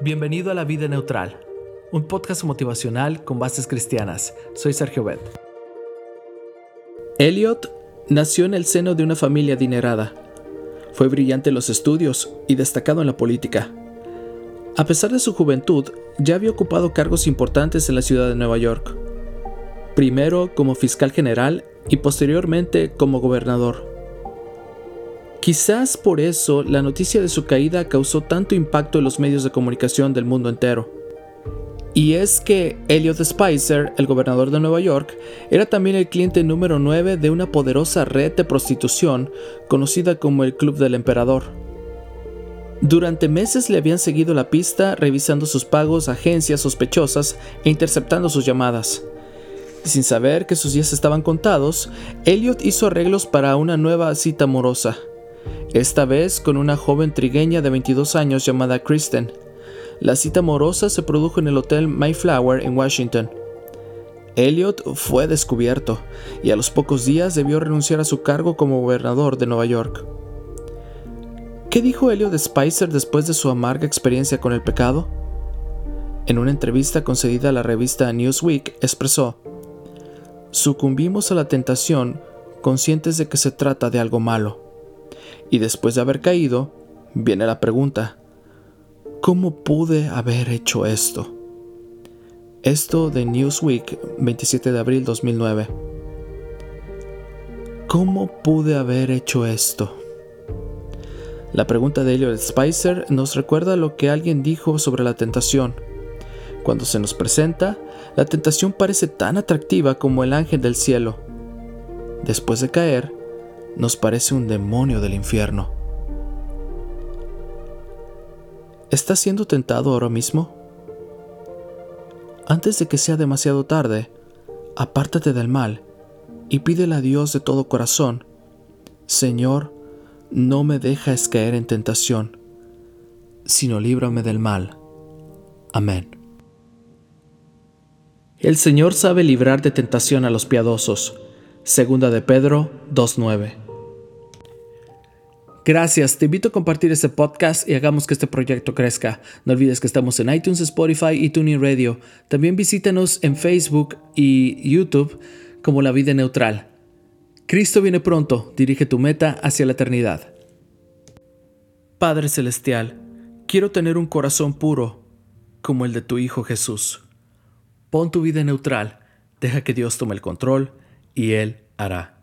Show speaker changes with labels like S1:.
S1: Bienvenido a La Vida Neutral, un podcast motivacional con bases cristianas. Soy Sergio Bet. Elliot nació en el seno de una familia adinerada. Fue brillante en los estudios y destacado en la política. A pesar de su juventud, ya había ocupado cargos importantes en la ciudad de Nueva York. Primero como fiscal general y posteriormente como gobernador. Quizás por eso la noticia de su caída causó tanto impacto en los medios de comunicación del mundo entero. Y es que Elliot Spicer, el gobernador de Nueva York, era también el cliente número 9 de una poderosa red de prostitución conocida como el Club del Emperador. Durante meses le habían seguido la pista revisando sus pagos a agencias sospechosas e interceptando sus llamadas. Sin saber que sus días estaban contados, Elliot hizo arreglos para una nueva cita amorosa esta vez con una joven trigueña de 22 años llamada Kristen. La cita amorosa se produjo en el Hotel Mayflower en Washington. Elliot fue descubierto y a los pocos días debió renunciar a su cargo como gobernador de Nueva York. ¿Qué dijo Elliot Spicer después de su amarga experiencia con el pecado? En una entrevista concedida a la revista Newsweek expresó, Sucumbimos a la tentación conscientes de que se trata de algo malo. Y después de haber caído, viene la pregunta, ¿cómo pude haber hecho esto? Esto de Newsweek, 27 de abril 2009. ¿Cómo pude haber hecho esto? La pregunta de Elliot Spicer nos recuerda lo que alguien dijo sobre la tentación. Cuando se nos presenta, la tentación parece tan atractiva como el ángel del cielo. Después de caer, nos parece un demonio del infierno. ¿Estás siendo tentado ahora mismo? Antes de que sea demasiado tarde, apártate del mal y pídele a Dios de todo corazón, Señor, no me dejes caer en tentación, sino líbrame del mal. Amén. El Señor sabe librar de tentación a los piadosos. Segunda de Pedro 2.9. Gracias, te invito a compartir este podcast y hagamos que este proyecto crezca. No olvides que estamos en iTunes, Spotify y TuneIn Radio. También visítanos en Facebook y YouTube como La Vida Neutral. Cristo viene pronto, dirige tu meta hacia la eternidad. Padre Celestial, quiero tener un corazón puro como el de tu Hijo Jesús. Pon tu vida neutral, deja que Dios tome el control y Él hará.